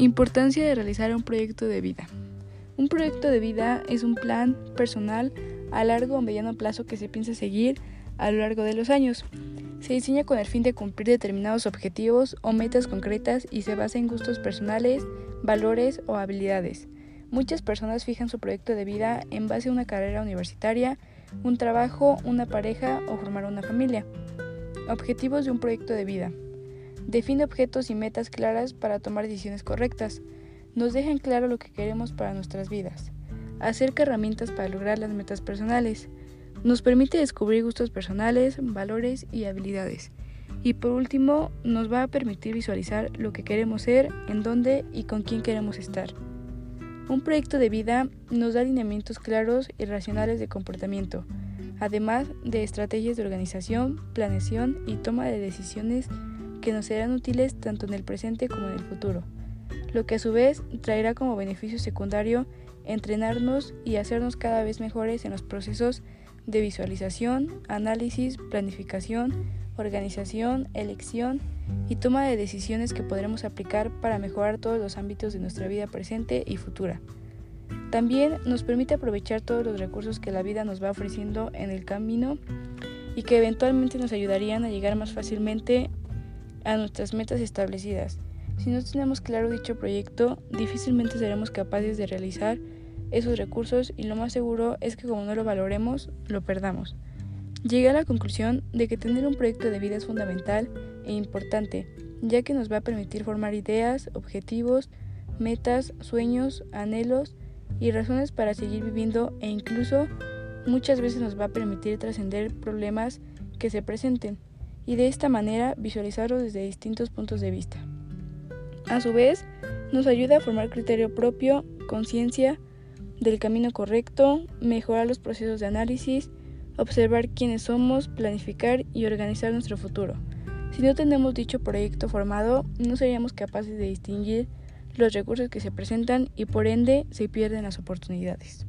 Importancia de realizar un proyecto de vida. Un proyecto de vida es un plan personal a largo o mediano plazo que se piensa seguir a lo largo de los años. Se diseña con el fin de cumplir determinados objetivos o metas concretas y se basa en gustos personales, valores o habilidades. Muchas personas fijan su proyecto de vida en base a una carrera universitaria, un trabajo, una pareja o formar una familia. Objetivos de un proyecto de vida. Define objetos y metas claras para tomar decisiones correctas. Nos dejan claro lo que queremos para nuestras vidas. Acerca herramientas para lograr las metas personales. Nos permite descubrir gustos personales, valores y habilidades. Y por último, nos va a permitir visualizar lo que queremos ser, en dónde y con quién queremos estar. Un proyecto de vida nos da lineamientos claros y racionales de comportamiento, además de estrategias de organización, planeación y toma de decisiones que nos serán útiles tanto en el presente como en el futuro, lo que a su vez traerá como beneficio secundario entrenarnos y hacernos cada vez mejores en los procesos de visualización, análisis, planificación, organización, elección y toma de decisiones que podremos aplicar para mejorar todos los ámbitos de nuestra vida presente y futura. También nos permite aprovechar todos los recursos que la vida nos va ofreciendo en el camino y que eventualmente nos ayudarían a llegar más fácilmente a nuestras metas establecidas. Si no tenemos claro dicho proyecto, difícilmente seremos capaces de realizar esos recursos y lo más seguro es que como no lo valoremos, lo perdamos. Llegué a la conclusión de que tener un proyecto de vida es fundamental e importante, ya que nos va a permitir formar ideas, objetivos, metas, sueños, anhelos y razones para seguir viviendo e incluso muchas veces nos va a permitir trascender problemas que se presenten y de esta manera visualizarlo desde distintos puntos de vista. A su vez, nos ayuda a formar criterio propio, conciencia del camino correcto, mejorar los procesos de análisis, observar quiénes somos, planificar y organizar nuestro futuro. Si no tenemos dicho proyecto formado, no seríamos capaces de distinguir los recursos que se presentan y por ende se pierden las oportunidades.